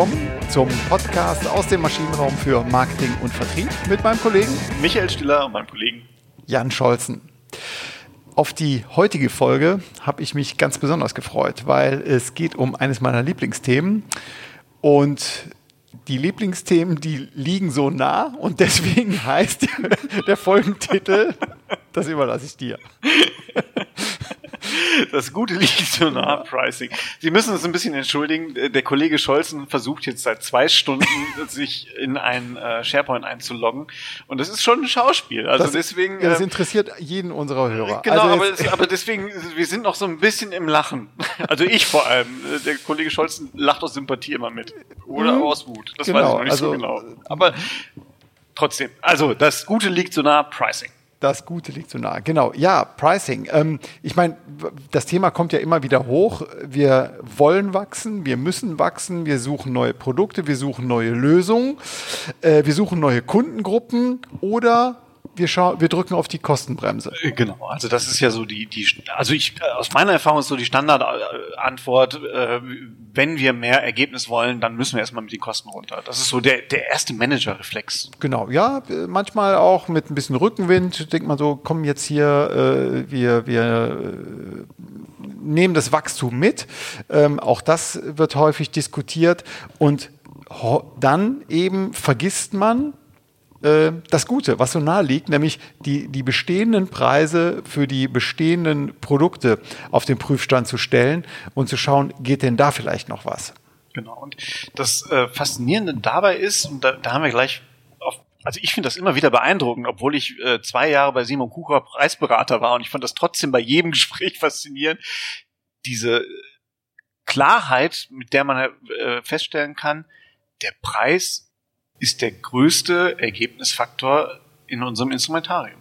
willkommen zum Podcast aus dem Maschinenraum für Marketing und Vertrieb mit meinem Kollegen Michael Stiller und meinem Kollegen Jan Scholzen. Auf die heutige Folge habe ich mich ganz besonders gefreut, weil es geht um eines meiner Lieblingsthemen und die Lieblingsthemen, die liegen so nah und deswegen heißt der Folgentitel, das überlasse ich dir. Das Gute liegt so nah Pricing. Sie müssen uns ein bisschen entschuldigen. Der Kollege Scholzen versucht jetzt seit zwei Stunden, sich in ein äh, SharePoint einzuloggen. Und das ist schon ein Schauspiel. Also das, deswegen. Ja, das äh, interessiert jeden unserer Hörer. Genau, also aber, es, aber deswegen, wir sind noch so ein bisschen im Lachen. Also ich vor allem. Der Kollege Scholzen lacht aus Sympathie immer mit. Oder mhm. aus Wut. Das genau, weiß ich noch nicht also, so genau. Aber trotzdem. Also, das Gute liegt so nah Pricing. Das Gute liegt so nah. Genau. Ja, Pricing. Ähm, ich meine, das Thema kommt ja immer wieder hoch. Wir wollen wachsen, wir müssen wachsen, wir suchen neue Produkte, wir suchen neue Lösungen, äh, wir suchen neue Kundengruppen oder wir, wir drücken auf die Kostenbremse. Äh, genau, also das ist ja so die, die also ich, aus meiner Erfahrung ist so die Standardantwort, äh, wenn wir mehr Ergebnis wollen, dann müssen wir erstmal mit den Kosten runter. Das ist so der, der erste Manager-Reflex. Genau, ja, manchmal auch mit ein bisschen Rückenwind, denkt man so, komm jetzt hier, äh, wir, wir äh, nehmen das Wachstum mit. Ähm, auch das wird häufig diskutiert und dann eben vergisst man, äh, das Gute, was so nahe liegt, nämlich die, die bestehenden Preise für die bestehenden Produkte auf den Prüfstand zu stellen und zu schauen, geht denn da vielleicht noch was? Genau. Und das äh, Faszinierende dabei ist, und da, da haben wir gleich auf, also ich finde das immer wieder beeindruckend, obwohl ich äh, zwei Jahre bei Simon Kucher Preisberater war und ich fand das trotzdem bei jedem Gespräch faszinierend, diese Klarheit, mit der man äh, feststellen kann, der Preis ist der größte Ergebnisfaktor in unserem Instrumentarium.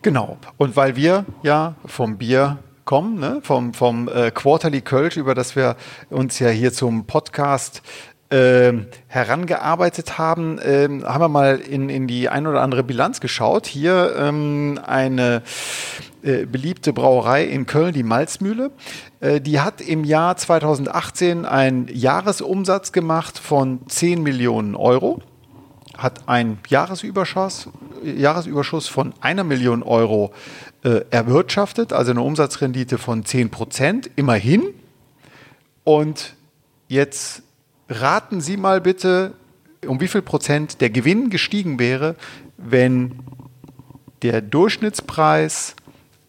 Genau. Und weil wir ja vom Bier kommen, ne? vom, vom äh, Quarterly Kölsch, über das wir uns ja hier zum Podcast äh, herangearbeitet haben, äh, haben wir mal in, in die ein oder andere Bilanz geschaut. Hier ähm, eine äh, beliebte Brauerei in Köln, die Malzmühle. Äh, die hat im Jahr 2018 einen Jahresumsatz gemacht von 10 Millionen Euro hat einen Jahresüberschuss, Jahresüberschuss von einer Million Euro äh, erwirtschaftet, also eine Umsatzrendite von 10 Prozent, immerhin. Und jetzt raten Sie mal bitte, um wie viel Prozent der Gewinn gestiegen wäre, wenn der Durchschnittspreis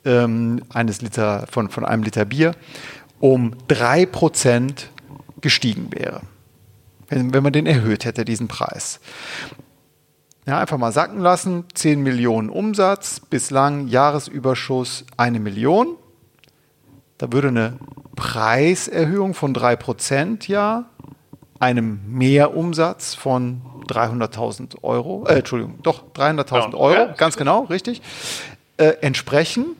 ähm, eines Liter, von, von einem Liter Bier um 3 Prozent gestiegen wäre wenn, wenn man den erhöht hätte, diesen Preis. Ja, einfach mal sacken lassen. 10 Millionen Umsatz, bislang Jahresüberschuss eine Million. Da würde eine Preiserhöhung von 3% ja einem Mehrumsatz von 300.000 Euro, äh, Entschuldigung, doch 300.000 Euro, ganz genau, richtig, äh, entsprechen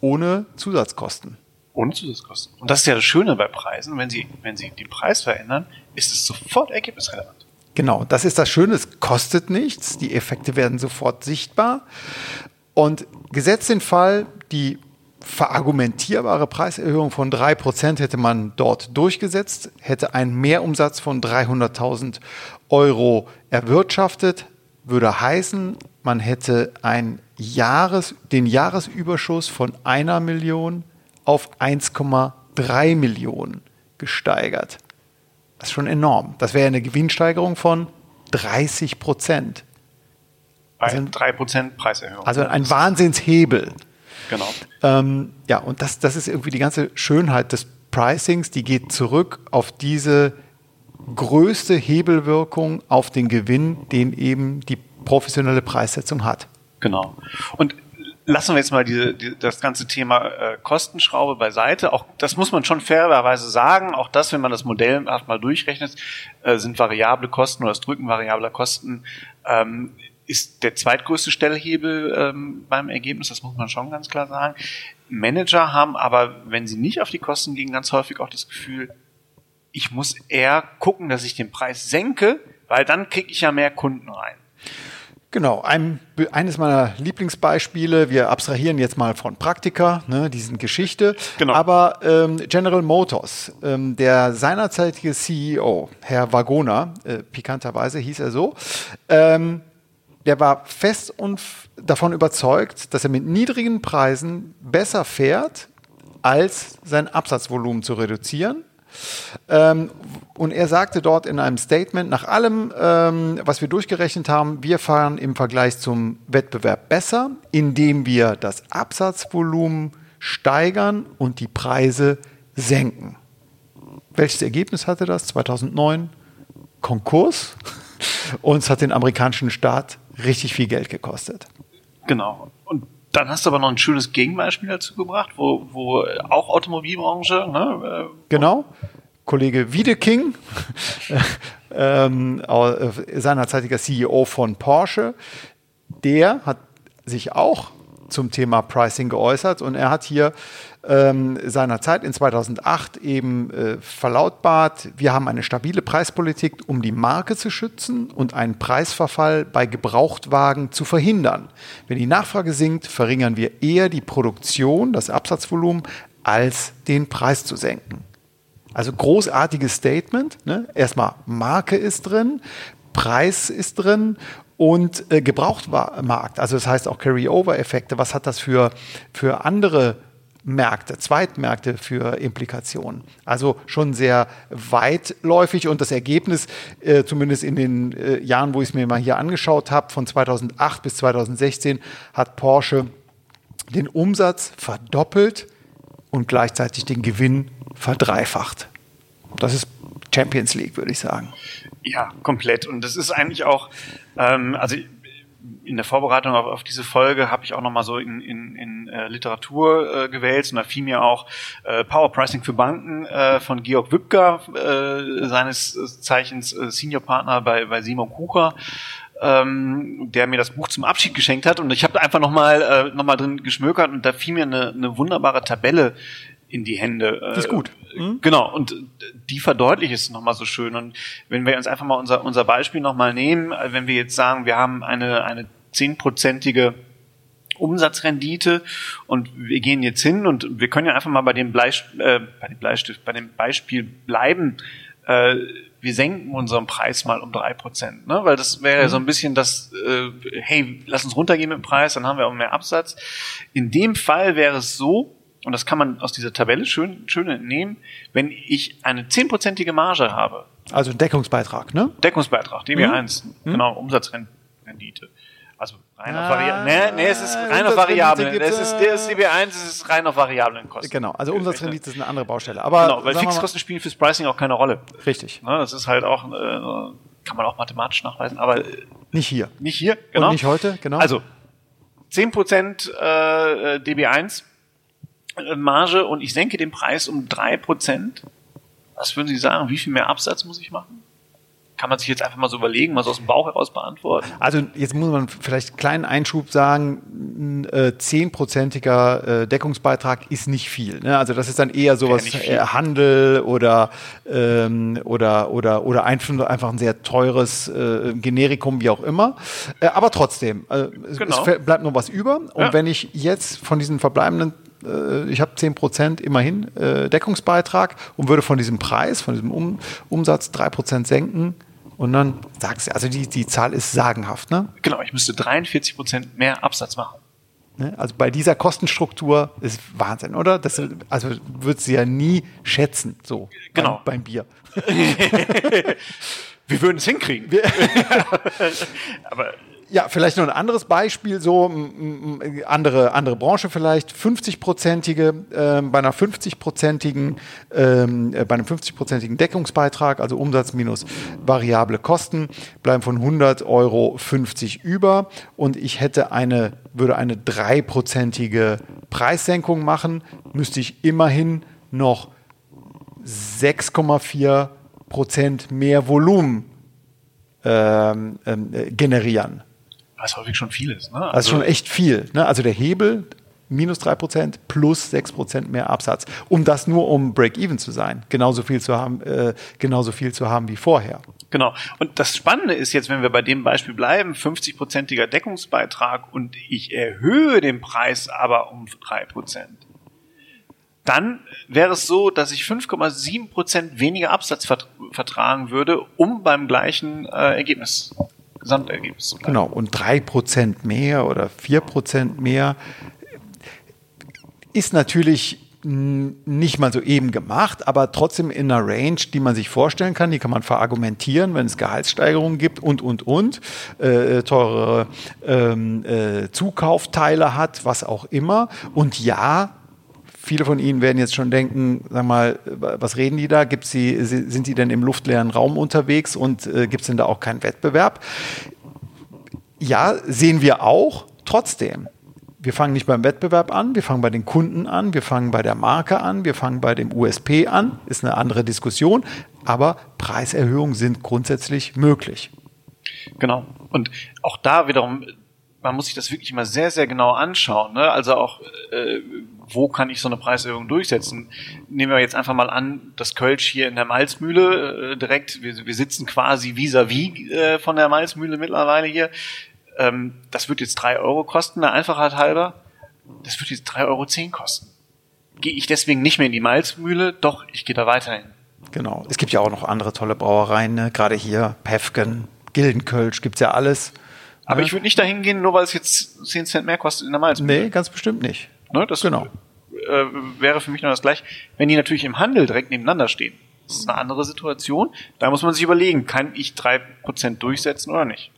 ohne Zusatzkosten. Ohne Zusatzkosten. Und das ist ja das Schöne bei Preisen, wenn Sie, wenn Sie den Preis verändern, ist es sofort ergebnisrelevant. Genau, das ist das Schöne, es kostet nichts, die Effekte werden sofort sichtbar. Und gesetzt den Fall, die verargumentierbare Preiserhöhung von 3% hätte man dort durchgesetzt, hätte ein Mehrumsatz von 300.000 Euro erwirtschaftet, würde heißen, man hätte ein Jahres, den Jahresüberschuss von einer Million auf 1,3 Millionen gesteigert. Das ist schon enorm. Das wäre eine Gewinnsteigerung von 30 Prozent. Also, 3 Prozent Preiserhöhung. Also ein Wahnsinnshebel. Genau. Ähm, ja, und das, das ist irgendwie die ganze Schönheit des Pricings, die geht zurück auf diese größte Hebelwirkung auf den Gewinn, den eben die professionelle Preissetzung hat. Genau. Und lassen wir jetzt mal diese, die, das ganze Thema äh, Kostenschraube beiseite. Auch das muss man schon fairerweise sagen. Auch das, wenn man das Modell mal durchrechnet, äh, sind variable Kosten oder das Drücken variabler Kosten ähm, ist der zweitgrößte Stellhebel ähm, beim Ergebnis. Das muss man schon ganz klar sagen. Manager haben aber, wenn sie nicht auf die Kosten gehen, ganz häufig auch das Gefühl, ich muss eher gucken, dass ich den Preis senke, weil dann kriege ich ja mehr Kunden rein. Genau, ein, eines meiner Lieblingsbeispiele, wir abstrahieren jetzt mal von Praktika, ne, die sind Geschichte, genau. aber ähm, General Motors, ähm, der seinerzeitige CEO, Herr Wagona, äh, pikanterweise hieß er so, ähm, der war fest und davon überzeugt, dass er mit niedrigen Preisen besser fährt, als sein Absatzvolumen zu reduzieren ähm, und er sagte dort in einem Statement, nach allem, ähm, was wir durchgerechnet haben, wir fahren im Vergleich zum Wettbewerb besser, indem wir das Absatzvolumen steigern und die Preise senken. Welches Ergebnis hatte das? 2009 Konkurs und es hat den amerikanischen Staat richtig viel Geld gekostet. Genau. Dann hast du aber noch ein schönes Gegenbeispiel dazu gebracht, wo, wo auch Automobilbranche. Ne, äh, genau. Kollege Wiedeking, ähm, seinerzeitiger CEO von Porsche, der hat sich auch zum Thema Pricing geäußert und er hat hier ähm, seinerzeit in 2008 eben äh, verlautbart, wir haben eine stabile Preispolitik, um die Marke zu schützen und einen Preisverfall bei Gebrauchtwagen zu verhindern. Wenn die Nachfrage sinkt, verringern wir eher die Produktion, das Absatzvolumen, als den Preis zu senken. Also großartiges Statement. Ne? Erstmal Marke ist drin, Preis ist drin und äh, Gebrauchtmarkt. Also das heißt auch Carry-over-Effekte. Was hat das für, für andere Märkte, Zweitmärkte für Implikationen. Also schon sehr weitläufig und das Ergebnis, äh, zumindest in den äh, Jahren, wo ich es mir mal hier angeschaut habe, von 2008 bis 2016 hat Porsche den Umsatz verdoppelt und gleichzeitig den Gewinn verdreifacht. Das ist Champions League, würde ich sagen. Ja, komplett. Und das ist eigentlich auch, ähm, also in der Vorbereitung auf, auf diese Folge habe ich auch nochmal so in, in, in äh, Literatur äh, gewählt. Und da fiel mir auch äh, Power Pricing für Banken äh, von Georg Wübker, äh, seines Zeichens äh, Senior Partner bei, bei Simon Kucher, ähm, der mir das Buch zum Abschied geschenkt hat. Und ich habe einfach nochmal äh, noch drin geschmökert. Und da fiel mir eine, eine wunderbare Tabelle in die Hände. Die ist gut. Mhm. Genau, und die verdeutlicht es nochmal so schön. Und wenn wir uns einfach mal unser, unser Beispiel nochmal nehmen, äh, wenn wir jetzt sagen, wir haben eine, eine zehnprozentige Umsatzrendite und wir gehen jetzt hin und wir können ja einfach mal bei dem, Bleist äh, bei dem Bleistift, bei dem Beispiel bleiben. Äh, wir senken unseren Preis mal um drei Prozent, ne? weil das wäre mhm. so ein bisschen das, äh, hey, lass uns runtergehen mit dem Preis, dann haben wir auch mehr Absatz. In dem Fall wäre es so, und das kann man aus dieser Tabelle schön, schön entnehmen, wenn ich eine zehnprozentige Marge habe. Also Deckungsbeitrag, ne? Deckungsbeitrag, DB1, mhm. genau, Umsatzrendite. Also rein ah, auf Variablen. Nee, nee, es ist rein auf Variablen. Es ist, der ist DB1, es ist rein auf Variablenkosten. Genau, also Umsatzrendite ist eine andere Baustelle. Aber genau, weil Fixkosten spielen fürs Pricing auch keine Rolle. Richtig. Ne, das ist halt auch, äh, kann man auch mathematisch nachweisen, aber äh, nicht hier. Nicht hier, genau. Und nicht heute, genau. Also 10% äh, DB1 Marge und ich senke den Preis um drei Prozent, was würden Sie sagen, wie viel mehr Absatz muss ich machen? Kann man sich jetzt einfach mal so überlegen, mal so aus dem Bauch heraus beantworten? Also jetzt muss man vielleicht einen kleinen Einschub sagen, äh, zehnprozentiger äh, Deckungsbeitrag ist nicht viel. Ne? Also das ist dann eher sowas äh, Handel oder, ähm, oder, oder, oder einfach ein sehr teures äh, Generikum, wie auch immer. Äh, aber trotzdem, äh, genau. es bleibt noch was über. Und ja. wenn ich jetzt von diesen verbleibenden äh, ich habe 10% immerhin äh, Deckungsbeitrag und würde von diesem Preis, von diesem um Umsatz 3% senken. Und dann sagst du, also die, die Zahl ist sagenhaft, ne? Genau, ich müsste 43% mehr Absatz machen. Ne? Also bei dieser Kostenstruktur ist Wahnsinn, oder? Das, also würdest du ja nie schätzen, so genau. beim, beim Bier. Wir würden es hinkriegen. Aber ja, vielleicht noch ein anderes Beispiel, so andere, andere Branche vielleicht, 50-prozentige, äh, bei einer 50-prozentigen, ähm, äh, bei einem 50-prozentigen Deckungsbeitrag, also Umsatz minus variable Kosten, bleiben von 100 Euro 50 über. Und ich hätte eine, würde eine dreiprozentige Preissenkung machen, müsste ich immerhin noch 6,4 Prozent mehr Volumen ähm, äh, generieren was häufig schon viel ist. Ne? Also, also schon echt viel. Ne? Also der Hebel minus 3% plus 6% mehr Absatz, um das nur um Break-Even zu sein, genauso viel zu haben, äh, genauso viel zu haben wie vorher. Genau. Und das Spannende ist jetzt, wenn wir bei dem Beispiel bleiben, 50-prozentiger Deckungsbeitrag und ich erhöhe den Preis aber um 3%. Dann wäre es so, dass ich 5,7 Prozent weniger Absatz vertragen würde, um beim gleichen äh, Ergebnis Gesamtergebnis. Genau, und 3% mehr oder 4% mehr ist natürlich nicht mal so eben gemacht, aber trotzdem in einer Range, die man sich vorstellen kann, die kann man verargumentieren, wenn es Gehaltssteigerungen gibt und, und, und, äh, teure ähm, äh, Zukaufteile hat, was auch immer. Und ja, viele von Ihnen werden jetzt schon denken, sag mal, was reden die da? Gibt's die, sind die denn im luftleeren Raum unterwegs und äh, gibt es denn da auch keinen Wettbewerb? Ja, sehen wir auch. Trotzdem, wir fangen nicht beim Wettbewerb an, wir fangen bei den Kunden an, wir fangen bei der Marke an, wir fangen bei dem USP an, ist eine andere Diskussion, aber Preiserhöhungen sind grundsätzlich möglich. Genau. Und auch da wiederum, man muss sich das wirklich immer sehr, sehr genau anschauen. Ne? Also auch, äh, wo kann ich so eine Preiserhöhung durchsetzen? Nehmen wir jetzt einfach mal an, das Kölsch hier in der Malzmühle äh, direkt, wir, wir sitzen quasi vis-à-vis -vis, äh, von der Malzmühle mittlerweile hier. Ähm, das wird jetzt drei Euro kosten, der Einfachheit halber. Das wird jetzt drei Euro zehn kosten. Gehe ich deswegen nicht mehr in die Malzmühle? Doch, ich gehe da weiterhin. Genau. Es gibt ja auch noch andere tolle Brauereien, ne? gerade hier Pefken, Gildenkölsch, gibt's ja alles. Aber ne? ich würde nicht dahin gehen, nur weil es jetzt 10 Cent mehr kostet in der Malzmühle. Nee, ganz bestimmt nicht. Ne, das genau. Äh, wäre für mich noch das gleiche. Wenn die natürlich im Handel direkt nebeneinander stehen, das ist eine andere Situation. Da muss man sich überlegen, kann ich drei Prozent durchsetzen oder nicht?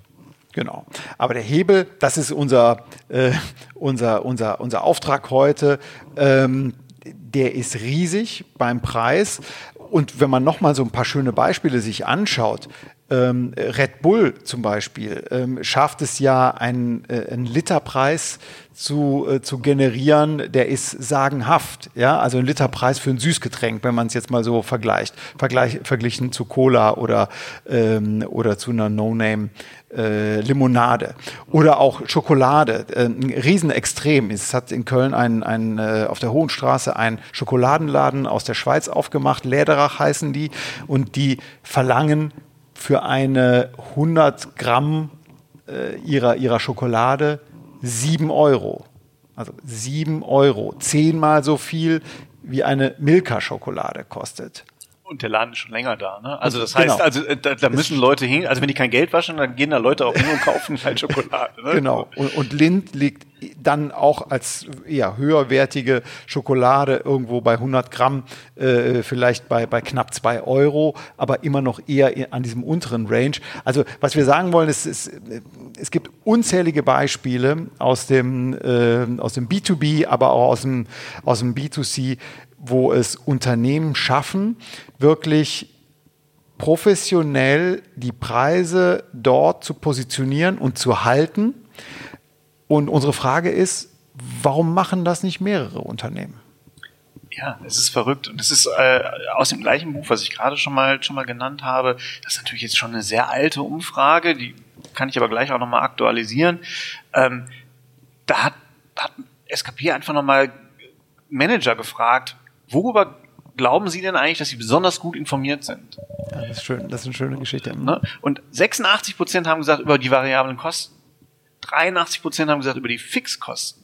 Genau. Aber der Hebel, das ist unser, äh, unser, unser, unser Auftrag heute, ähm, der ist riesig beim Preis. Und wenn man nochmal so ein paar schöne Beispiele sich anschaut, ähm, Red Bull zum Beispiel ähm, schafft es ja, einen, äh, einen Literpreis zu, äh, zu generieren, der ist sagenhaft. Ja? Also ein Literpreis für ein Süßgetränk, wenn man es jetzt mal so vergleicht, Vergleich, verglichen zu Cola oder, ähm, oder zu einer No-Name. Äh, Limonade oder auch Schokolade, äh, ein Riesenextrem. Es hat in Köln ein, ein, äh, auf der Hohen Straße einen Schokoladenladen aus der Schweiz aufgemacht, Läderach heißen die, und die verlangen für eine 100 Gramm äh, ihrer, ihrer Schokolade 7 Euro. Also 7 Euro. Zehnmal so viel wie eine Milka-Schokolade kostet. Und der Laden ist schon länger da, ne? Also das heißt, genau. also äh, da, da müssen Leute hin, also wenn die kein Geld waschen, dann gehen da Leute auch hin und kaufen halt Schokolade. Ne? Genau. Und, und Lind liegt dann auch als eher höherwertige Schokolade irgendwo bei 100 Gramm, äh, vielleicht bei, bei knapp zwei Euro, aber immer noch eher an diesem unteren Range. Also was wir sagen wollen, ist, ist es gibt unzählige Beispiele aus dem, äh, aus dem B2B, aber auch aus dem, aus dem B2C, wo es Unternehmen schaffen, wirklich professionell die Preise dort zu positionieren und zu halten. Und unsere Frage ist, warum machen das nicht mehrere Unternehmen? Ja, es ist verrückt. Und es ist äh, aus dem gleichen Buch, was ich gerade schon mal, schon mal genannt habe. Das ist natürlich jetzt schon eine sehr alte Umfrage, die kann ich aber gleich auch nochmal aktualisieren. Ähm, da hat, hat SKP einfach nochmal Manager gefragt, worüber glauben Sie denn eigentlich, dass Sie besonders gut informiert sind? Ja, das ist schön, das ist eine schöne Geschichte. Ne? Und 86 Prozent haben gesagt über die variablen Kosten. 83 Prozent haben gesagt über die Fixkosten.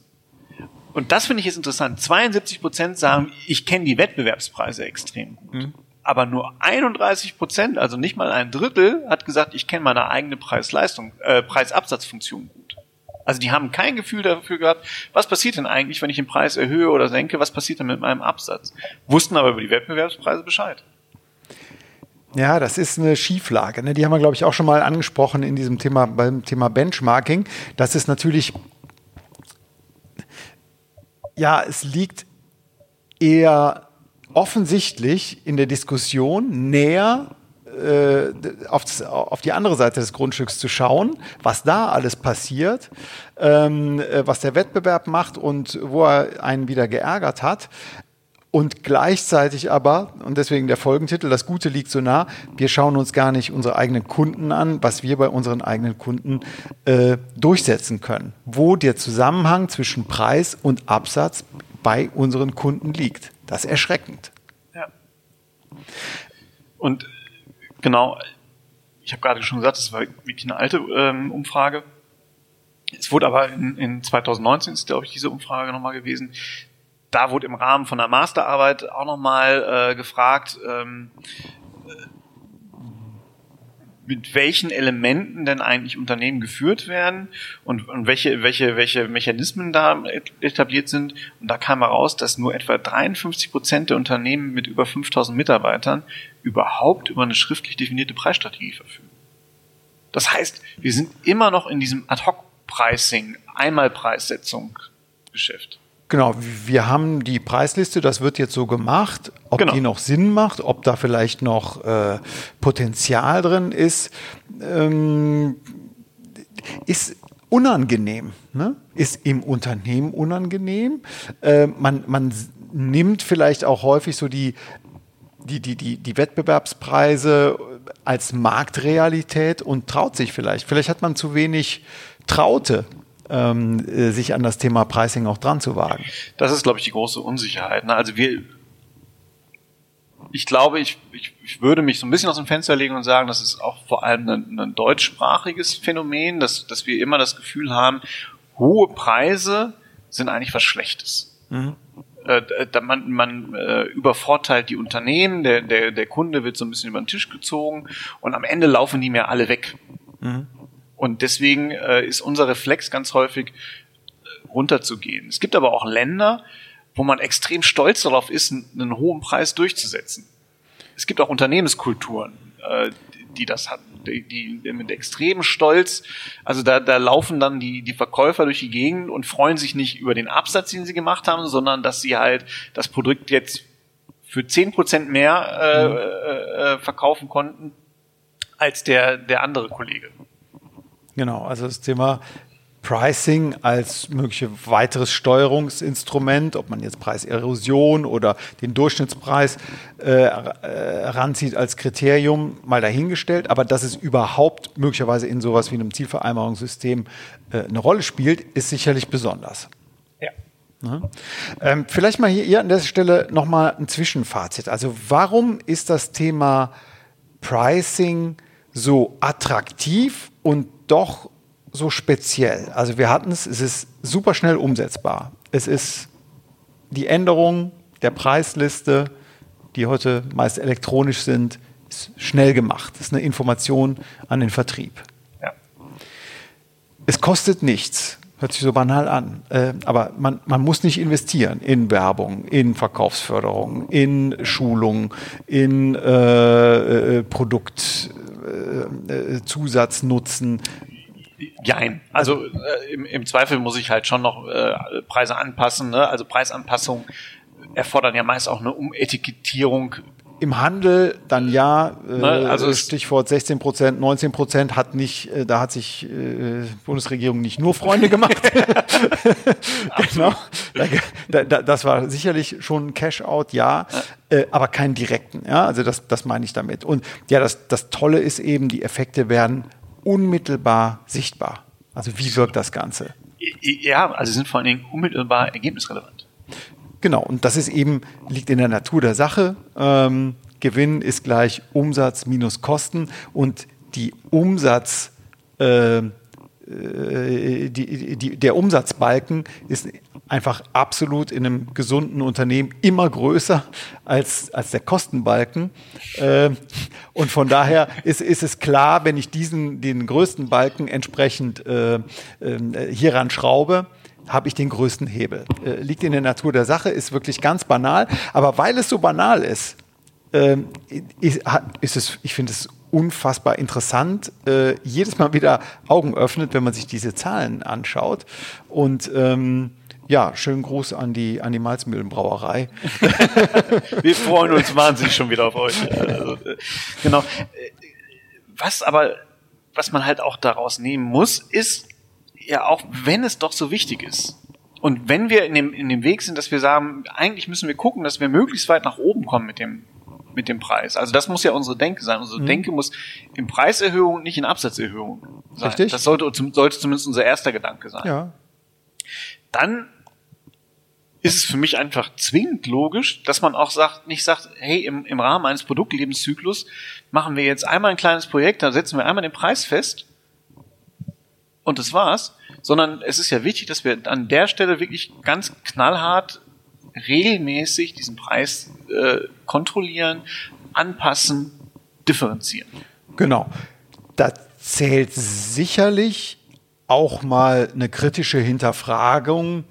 Und das finde ich jetzt interessant. 72 Prozent sagen, ich kenne die Wettbewerbspreise extrem gut. Mhm. Aber nur 31 Prozent, also nicht mal ein Drittel, hat gesagt, ich kenne meine eigene Preis-Leistung, äh, Preisabsatzfunktion gut. Also die haben kein Gefühl dafür gehabt, was passiert denn eigentlich, wenn ich den Preis erhöhe oder senke, was passiert denn mit meinem Absatz. Wussten aber über die Wettbewerbspreise Bescheid. Ja, das ist eine Schieflage. Ne? Die haben wir, glaube ich, auch schon mal angesprochen in diesem Thema, beim Thema Benchmarking. Das ist natürlich, ja, es liegt eher offensichtlich in der Diskussion näher äh, auf, das, auf, die andere Seite des Grundstücks zu schauen, was da alles passiert, ähm, äh, was der Wettbewerb macht und wo er einen wieder geärgert hat. Und gleichzeitig aber, und deswegen der Folgentitel, das Gute liegt so nah, wir schauen uns gar nicht unsere eigenen Kunden an, was wir bei unseren eigenen Kunden äh, durchsetzen können. Wo der Zusammenhang zwischen Preis und Absatz bei unseren Kunden liegt. Das ist erschreckend. Ja. Und genau, ich habe gerade schon gesagt, das war wirklich eine alte ähm, Umfrage. Es wurde aber in, in 2019 ist, glaube ich, diese Umfrage nochmal gewesen da wurde im Rahmen von der Masterarbeit auch nochmal äh, gefragt, ähm, mit welchen Elementen denn eigentlich Unternehmen geführt werden und, und welche, welche, welche Mechanismen da etabliert sind. Und da kam heraus, dass nur etwa 53 Prozent der Unternehmen mit über 5000 Mitarbeitern überhaupt über eine schriftlich definierte Preisstrategie verfügen. Das heißt, wir sind immer noch in diesem Ad-Hoc-Pricing, Einmalpreissetzung Geschäft. Genau, wir haben die Preisliste, das wird jetzt so gemacht. Ob genau. die noch Sinn macht, ob da vielleicht noch äh, Potenzial drin ist, ähm, ist unangenehm, ne? ist im Unternehmen unangenehm. Äh, man, man nimmt vielleicht auch häufig so die, die, die, die, die Wettbewerbspreise als Marktrealität und traut sich vielleicht. Vielleicht hat man zu wenig Traute ähm, äh, sich an das Thema Pricing auch dran zu wagen. Das ist, glaube ich, die große Unsicherheit. Ne? Also wir, ich glaube, ich, ich, ich würde mich so ein bisschen aus dem Fenster legen und sagen, das ist auch vor allem ein, ein deutschsprachiges Phänomen, dass, dass wir immer das Gefühl haben, hohe Preise sind eigentlich was Schlechtes. Mhm. Äh, man man äh, übervorteilt die Unternehmen, der, der, der Kunde wird so ein bisschen über den Tisch gezogen und am Ende laufen die mir alle weg. Mhm. Und deswegen äh, ist unser Reflex ganz häufig äh, runterzugehen. Es gibt aber auch Länder, wo man extrem stolz darauf ist, einen hohen Preis durchzusetzen. Es gibt auch Unternehmenskulturen, äh, die das hatten, die, die mit extremem Stolz, also da, da laufen dann die, die Verkäufer durch die Gegend und freuen sich nicht über den Absatz, den sie gemacht haben, sondern dass sie halt das Produkt jetzt für zehn Prozent mehr äh, mhm. äh, äh, verkaufen konnten als der, der andere Kollege. Genau, also das Thema Pricing als mögliche weiteres Steuerungsinstrument, ob man jetzt Preiserosion oder den Durchschnittspreis äh, ranzieht als Kriterium, mal dahingestellt. Aber dass es überhaupt möglicherweise in sowas wie einem Zielvereinbarungssystem äh, eine Rolle spielt, ist sicherlich besonders. Ja. Ne? Ähm, vielleicht mal hier, hier an der Stelle nochmal ein Zwischenfazit. Also warum ist das Thema Pricing so attraktiv und doch so speziell. Also wir hatten es, es ist super schnell umsetzbar. Es ist die Änderung der Preisliste, die heute meist elektronisch sind, ist schnell gemacht. Das ist eine Information an den Vertrieb. Ja. Es kostet nichts. Hört sich so banal an. Äh, aber man, man muss nicht investieren in Werbung, in Verkaufsförderung, in Schulung, in äh, äh, Produkt, äh, äh, Zusatznutzen. Jein. Also äh, im, im, Zweifel muss ich halt schon noch äh, Preise anpassen. Ne? Also Preisanpassungen erfordern ja meist auch eine Umetikettierung im Handel dann ja, äh, ne, also Stichwort 16 Prozent, 19 Prozent hat nicht, äh, da hat sich äh, Bundesregierung nicht nur Freunde gemacht. genau. Da, da, das war sicherlich schon ein Cash-out, ja, äh, aber keinen direkten. Ja, also das, das meine ich damit. Und ja, das, das Tolle ist eben, die Effekte werden unmittelbar sichtbar. Also wie wirkt das Ganze? Ja, also sind vor allen Dingen unmittelbar ergebnisrelevant. Genau, und das ist eben, liegt in der Natur der Sache. Ähm, Gewinn ist gleich Umsatz minus Kosten und die Umsatz, äh, äh, die, die, der Umsatzbalken ist einfach absolut in einem gesunden Unternehmen immer größer als, als der Kostenbalken. Äh, und von daher ist, ist es klar, wenn ich diesen, den größten Balken entsprechend äh, äh, hieran schraube, habe ich den größten Hebel. Äh, liegt in der Natur der Sache, ist wirklich ganz banal. Aber weil es so banal ist, äh, ist, es, ich finde es unfassbar interessant, äh, jedes Mal wieder Augen öffnet, wenn man sich diese Zahlen anschaut. Und ähm, ja, schönen Gruß an die, an die Malzmühlenbrauerei. Wir freuen uns wahnsinnig schon wieder auf euch. Also, äh, genau. Was aber, was man halt auch daraus nehmen muss, ist, ja auch wenn es doch so wichtig ist, Und wenn wir in dem, in dem Weg sind, dass wir sagen, eigentlich müssen wir gucken, dass wir möglichst weit nach oben kommen mit dem, mit dem Preis. Also das muss ja unsere Denke sein. Unsere mhm. Denke muss in Preiserhöhung, nicht in Absatzerhöhung sein. Richtig. Das sollte, sollte zumindest unser erster Gedanke sein. Ja. Dann ist es für mich einfach zwingend logisch, dass man auch sagt, nicht sagt, hey, im, im Rahmen eines Produktlebenszyklus machen wir jetzt einmal ein kleines Projekt, da setzen wir einmal den Preis fest und das war's, sondern es ist ja wichtig, dass wir an der Stelle wirklich ganz knallhart regelmäßig diesen Preis äh, kontrollieren, anpassen, differenzieren. Genau. Da zählt sicherlich auch mal eine kritische Hinterfragung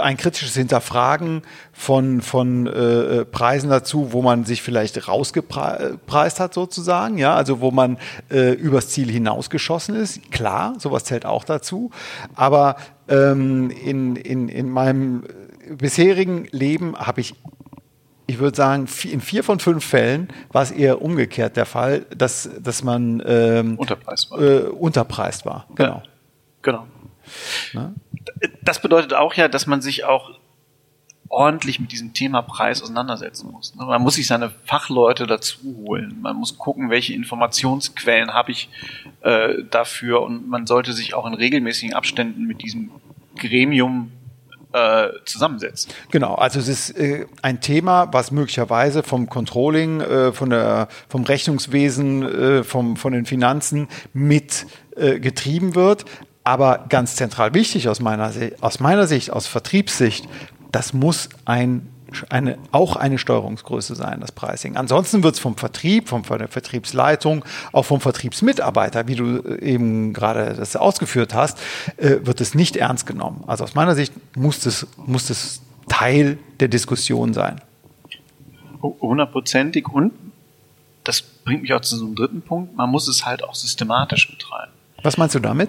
ein kritisches Hinterfragen von, von äh, Preisen dazu, wo man sich vielleicht rausgepreist hat sozusagen, ja, also wo man äh, übers Ziel hinausgeschossen ist. Klar, sowas zählt auch dazu. Aber ähm, in, in, in meinem bisherigen Leben habe ich ich würde sagen, in vier von fünf Fällen war es eher umgekehrt der Fall, dass, dass man ähm, unterpreist war. Äh, unterpreist war. Genau. Genau. Ne? Das bedeutet auch ja, dass man sich auch ordentlich mit diesem Thema Preis auseinandersetzen muss. Ne? Man muss sich seine Fachleute dazu holen. Man muss gucken, welche Informationsquellen habe ich äh, dafür und man sollte sich auch in regelmäßigen Abständen mit diesem Gremium äh, zusammensetzen. Genau, also es ist äh, ein Thema, was möglicherweise vom Controlling, äh, von der, vom Rechnungswesen, äh, vom, von den Finanzen mit äh, getrieben wird, aber ganz zentral wichtig aus meiner, aus meiner Sicht, aus Vertriebssicht, das muss ein eine, auch eine Steuerungsgröße sein, das Pricing. Ansonsten wird es vom Vertrieb, vom, von der Vertriebsleitung, auch vom Vertriebsmitarbeiter, wie du äh, eben gerade das ausgeführt hast, äh, wird es nicht ernst genommen. Also aus meiner Sicht muss es, muss es Teil der Diskussion sein. Hundertprozentig und das bringt mich auch zu so einem dritten Punkt, man muss es halt auch systematisch betreiben. Was meinst du damit?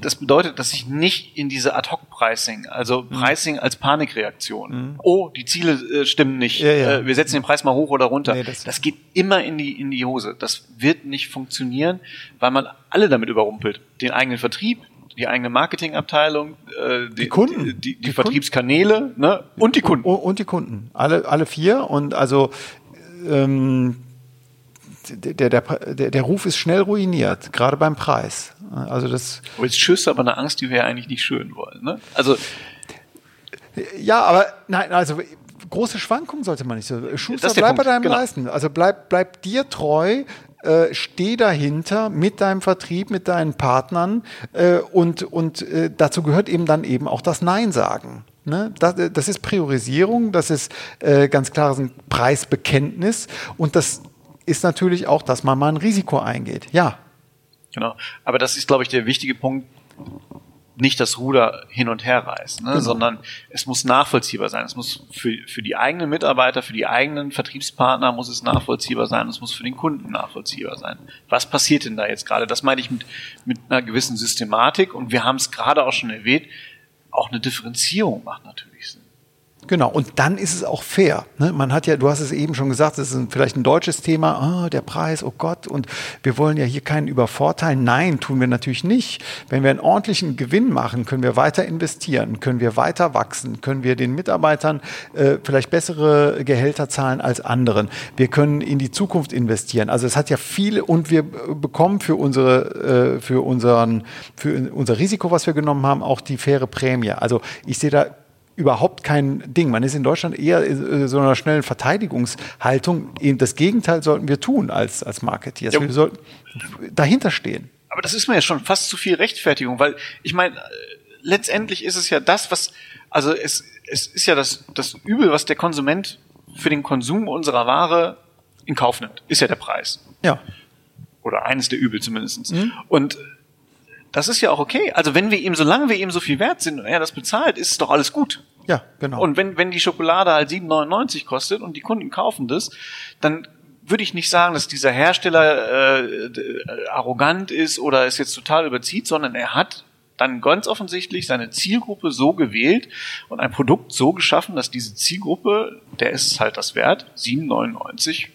Das bedeutet, dass ich nicht in diese Ad-Hoc-Pricing, also mhm. Pricing als Panikreaktion, mhm. oh, die Ziele äh, stimmen nicht, ja, ja. Äh, wir setzen den Preis mal hoch oder runter. Nee, das, das, geht immer in die, in die Hose. Das wird nicht funktionieren, weil man alle damit überrumpelt. Den eigenen Vertrieb, die eigene Marketingabteilung, äh, die, die, Kunden, die, die, die Vertriebskanäle ne? und die Kunden. Und die Kunden. Alle, alle vier. Und also ähm, der, der, der, der Ruf ist schnell ruiniert, gerade beim Preis. Also das. Aber jetzt schüsst aber eine Angst, die wir ja eigentlich nicht schön wollen. Ne? Also ja, aber nein, also große Schwankungen sollte man nicht so. Schuster, bleib bei deinem genau. Leisten. Also bleib, bleib dir treu, äh, steh dahinter mit deinem Vertrieb, mit deinen Partnern äh, und, und äh, dazu gehört eben dann eben auch das Nein sagen. Ne? Das, das ist Priorisierung, das ist äh, ganz klar ein Preisbekenntnis und das ist natürlich auch, dass man mal ein Risiko eingeht. Ja. Genau. Aber das ist, glaube ich, der wichtige Punkt. Nicht das Ruder hin und her reißen, ne? genau. sondern es muss nachvollziehbar sein. Es muss für, für die eigenen Mitarbeiter, für die eigenen Vertriebspartner muss es nachvollziehbar sein. Es muss für den Kunden nachvollziehbar sein. Was passiert denn da jetzt gerade? Das meine ich mit, mit einer gewissen Systematik. Und wir haben es gerade auch schon erwähnt. Auch eine Differenzierung macht natürlich Sinn. Genau, und dann ist es auch fair. Ne? Man hat ja, du hast es eben schon gesagt, das ist vielleicht ein deutsches Thema, oh, der Preis, oh Gott, und wir wollen ja hier keinen übervorteilen. Nein, tun wir natürlich nicht. Wenn wir einen ordentlichen Gewinn machen, können wir weiter investieren, können wir weiter wachsen, können wir den Mitarbeitern äh, vielleicht bessere Gehälter zahlen als anderen. Wir können in die Zukunft investieren. Also es hat ja viele und wir bekommen für unsere, äh, für unseren, für unser Risiko, was wir genommen haben, auch die faire Prämie. Also ich sehe da überhaupt kein Ding. Man ist in Deutschland eher in so einer schnellen Verteidigungshaltung. Das Gegenteil sollten wir tun als, als Marketeers. Ja. Wir sollten dahinter stehen. Aber das ist mir ja schon fast zu viel Rechtfertigung, weil ich meine, letztendlich ist es ja das, was, also es, es ist ja das, das Übel, was der Konsument für den Konsum unserer Ware in Kauf nimmt, ist ja der Preis. Ja. Oder eines der Übel zumindest. Mhm. Und das ist ja auch okay. Also wenn wir ihm, solange wir ihm so viel wert sind und er das bezahlt, ist es doch alles gut. Ja, genau. Und wenn, wenn die Schokolade halt 7,99 kostet und die Kunden kaufen das, dann würde ich nicht sagen, dass dieser Hersteller äh, arrogant ist oder es jetzt total überzieht, sondern er hat dann ganz offensichtlich seine Zielgruppe so gewählt und ein Produkt so geschaffen, dass diese Zielgruppe, der ist halt das wert, 7,99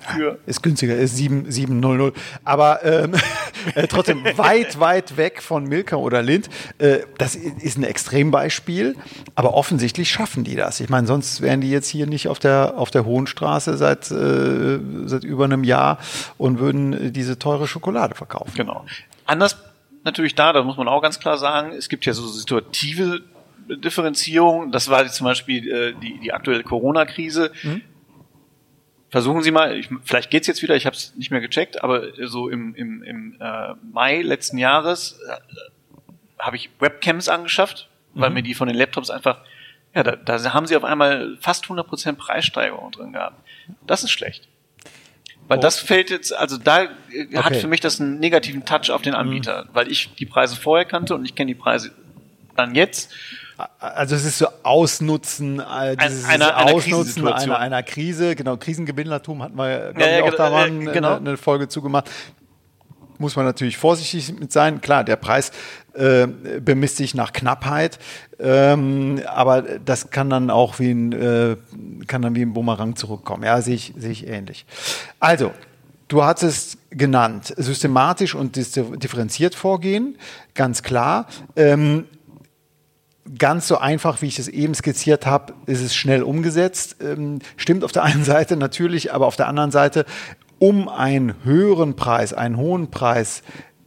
für. Ist günstiger, ist 7, 700. Aber ähm, äh, trotzdem weit, weit weg von Milka oder Lind. Äh, das ist ein Extrembeispiel, aber offensichtlich schaffen die das. Ich meine, sonst wären die jetzt hier nicht auf der, auf der Hohen Straße seit, äh, seit über einem Jahr und würden diese teure Schokolade verkaufen. Genau. Anders natürlich da, da muss man auch ganz klar sagen, es gibt ja so situative Differenzierung. Das war zum Beispiel äh, die, die aktuelle Corona-Krise. Mhm versuchen Sie mal, ich, vielleicht geht's jetzt wieder, ich habe es nicht mehr gecheckt, aber so im, im, im äh, Mai letzten Jahres äh, habe ich Webcams angeschafft, weil mhm. mir die von den Laptops einfach, ja, da, da haben sie auf einmal fast 100% Preissteigerung drin gehabt. Das ist schlecht. Weil oh. das fällt jetzt, also da äh, hat okay. für mich das einen negativen Touch auf den Anbieter, mhm. weil ich die Preise vorher kannte und ich kenne die Preise dann jetzt also es ist so Ausnutzen, äh, dieses einer, Ausnutzen einer, einer, Krise, genau, Krisengewinnlertum hatten wir, glaube ja, ich, auch daran äh, genau. eine, eine Folge zugemacht. Muss man natürlich vorsichtig mit sein. Klar, der Preis äh, bemisst sich nach Knappheit, ähm, aber das kann dann auch wie ein, äh, kann dann wie ein Bumerang zurückkommen. Ja, sehe ich, sehe ich ähnlich. Also, Du hast es genannt, systematisch und differenziert vorgehen, ganz klar. Ähm, ganz so einfach, wie ich es eben skizziert habe, ist es schnell umgesetzt. Ähm, stimmt auf der einen Seite natürlich, aber auf der anderen Seite, um einen höheren Preis, einen hohen Preis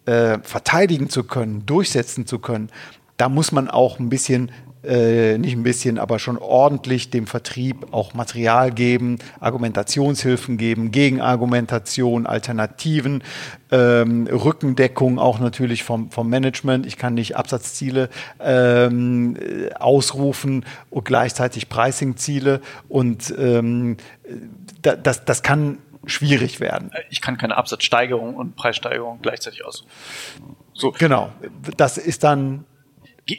äh, verteidigen zu können, durchsetzen zu können, da muss man auch ein bisschen äh, nicht ein bisschen, aber schon ordentlich dem Vertrieb auch Material geben, Argumentationshilfen geben, Gegenargumentation, Alternativen, ähm, Rückendeckung auch natürlich vom, vom Management. Ich kann nicht Absatzziele ähm, ausrufen und gleichzeitig Pricingziele und ähm, das, das kann schwierig werden. Ich kann keine Absatzsteigerung und Preissteigerung gleichzeitig ausrufen. So. Genau. Das ist dann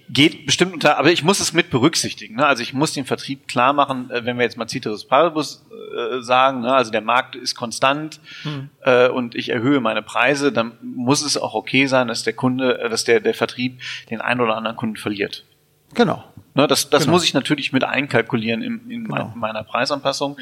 geht bestimmt unter, aber ich muss es mit berücksichtigen. Ne? Also ich muss den Vertrieb klar machen, äh, wenn wir jetzt mal Ceteris Paribus äh, sagen, ne? also der Markt ist konstant hm. äh, und ich erhöhe meine Preise, dann muss es auch okay sein, dass der Kunde, äh, dass der, der Vertrieb den einen oder anderen Kunden verliert. Genau. Ne? Das, das genau. muss ich natürlich mit einkalkulieren in, in genau. meiner Preisanpassung.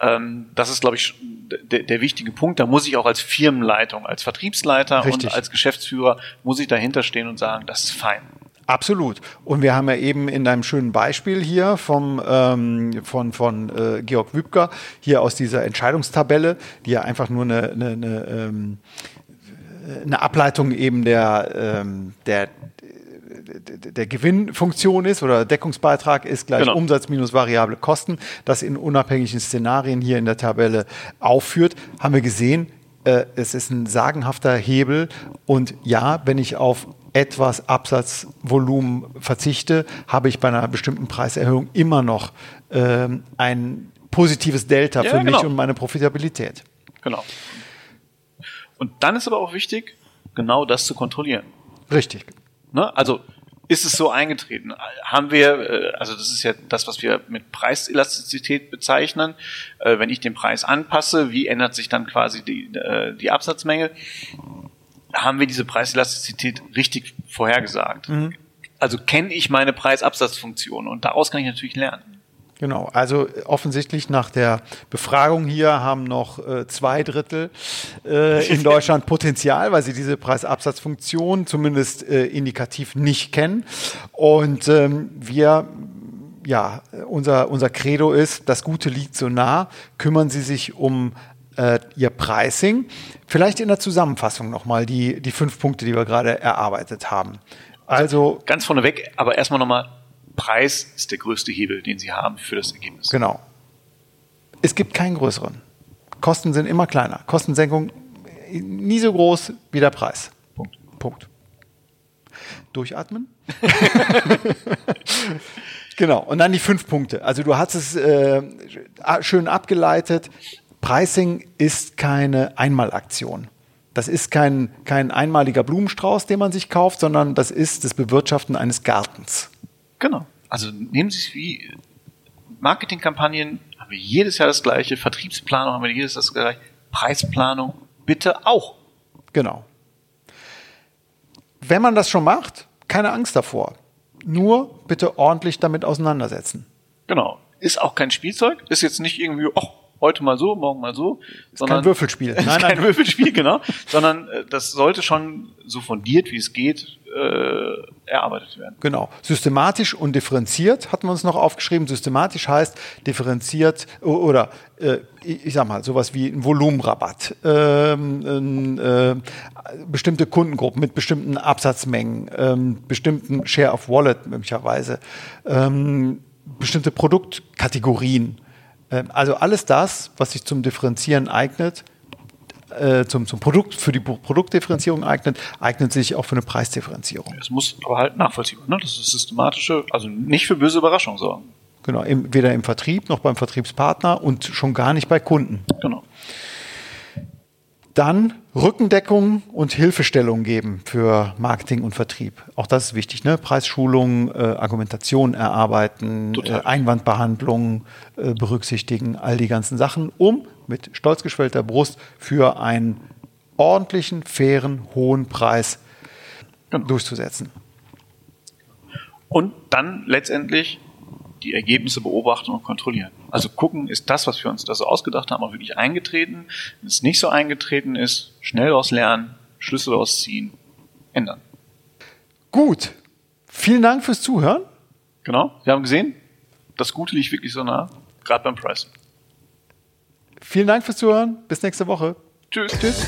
Ähm, das ist, glaube ich, der, der wichtige Punkt. Da muss ich auch als Firmenleitung, als Vertriebsleiter Richtig. und als Geschäftsführer, muss ich dahinter stehen und sagen, das ist fein. Absolut. Und wir haben ja eben in deinem schönen Beispiel hier vom, ähm, von, von äh, Georg Wübker, hier aus dieser Entscheidungstabelle, die ja einfach nur eine, eine, eine, ähm, eine Ableitung eben der, ähm, der, der Gewinnfunktion ist oder Deckungsbeitrag ist gleich genau. Umsatz minus variable Kosten, das in unabhängigen Szenarien hier in der Tabelle aufführt, haben wir gesehen, äh, es ist ein sagenhafter Hebel und ja, wenn ich auf etwas Absatzvolumen verzichte, habe ich bei einer bestimmten Preiserhöhung immer noch ähm, ein positives Delta ja, für genau. mich und meine Profitabilität. Genau. Und dann ist aber auch wichtig, genau das zu kontrollieren. Richtig. Ne? Also ist es so eingetreten? Haben wir, äh, also das ist ja das, was wir mit Preiselastizität bezeichnen. Äh, wenn ich den Preis anpasse, wie ändert sich dann quasi die, äh, die Absatzmenge? Haben wir diese Preiselastizität richtig vorhergesagt. Mhm. Also kenne ich meine Preisabsatzfunktion und daraus kann ich natürlich lernen. Genau, also offensichtlich nach der Befragung hier haben noch äh, zwei Drittel äh, in Deutschland Potenzial, weil sie diese Preisabsatzfunktion zumindest äh, indikativ nicht kennen. Und ähm, wir ja, unser, unser Credo ist, das Gute liegt so nah, kümmern Sie sich um Ihr Pricing. Vielleicht in der Zusammenfassung nochmal die, die fünf Punkte, die wir gerade erarbeitet haben. Also ganz vorneweg, aber erstmal nochmal, Preis ist der größte Hebel, den Sie haben für das Ergebnis. Genau. Es gibt keinen größeren. Kosten sind immer kleiner. Kostensenkung nie so groß wie der Preis. Punkt. Punkt. Durchatmen. genau. Und dann die fünf Punkte. Also du hast es äh, schön abgeleitet. Pricing ist keine Einmalaktion. Das ist kein, kein einmaliger Blumenstrauß, den man sich kauft, sondern das ist das Bewirtschaften eines Gartens. Genau. Also nehmen Sie es wie Marketingkampagnen, haben wir jedes Jahr das gleiche, Vertriebsplanung haben wir jedes Jahr das gleiche, Preisplanung bitte auch. Genau. Wenn man das schon macht, keine Angst davor. Nur bitte ordentlich damit auseinandersetzen. Genau. Ist auch kein Spielzeug, ist jetzt nicht irgendwie, ach, heute mal so, morgen mal so. Sondern, kein Würfelspiel. Nein, nein. kein Würfelspiel, genau. sondern äh, das sollte schon so fundiert, wie es geht, äh, erarbeitet werden. Genau. Systematisch und differenziert hatten wir uns noch aufgeschrieben. Systematisch heißt differenziert oder äh, ich sag mal sowas wie ein Volumenrabatt, ähm, äh, bestimmte Kundengruppen mit bestimmten Absatzmengen, ähm, bestimmten Share of Wallet möglicherweise, ähm, bestimmte Produktkategorien. Ähm, also alles das, was sich zum Differenzieren eignet, äh, zum, zum Produkt, für die Produktdifferenzierung eignet, eignet sich auch für eine Preisdifferenzierung. Es muss aber halt nachvollziehbar, ne? Das ist systematische, also nicht für böse Überraschungen sorgen. Genau, im, weder im Vertrieb noch beim Vertriebspartner und schon gar nicht bei Kunden. Genau. Dann Rückendeckung und Hilfestellung geben für Marketing und Vertrieb. Auch das ist wichtig. Ne? Preisschulung, äh, Argumentation erarbeiten, äh, Einwandbehandlung äh, berücksichtigen, all die ganzen Sachen, um mit stolz geschwellter Brust für einen ordentlichen, fairen, hohen Preis genau. durchzusetzen. Und dann letztendlich die Ergebnisse beobachten und kontrollieren. Also gucken, ist das, was wir uns da so ausgedacht haben, auch wirklich eingetreten? Wenn es nicht so eingetreten ist, schnell daraus lernen, Schlüssel ausziehen, ändern. Gut. Vielen Dank fürs Zuhören. Genau. Wir haben gesehen, das Gute liegt wirklich so nah, gerade beim Price. Vielen Dank fürs Zuhören. Bis nächste Woche. Tschüss. Tschüss.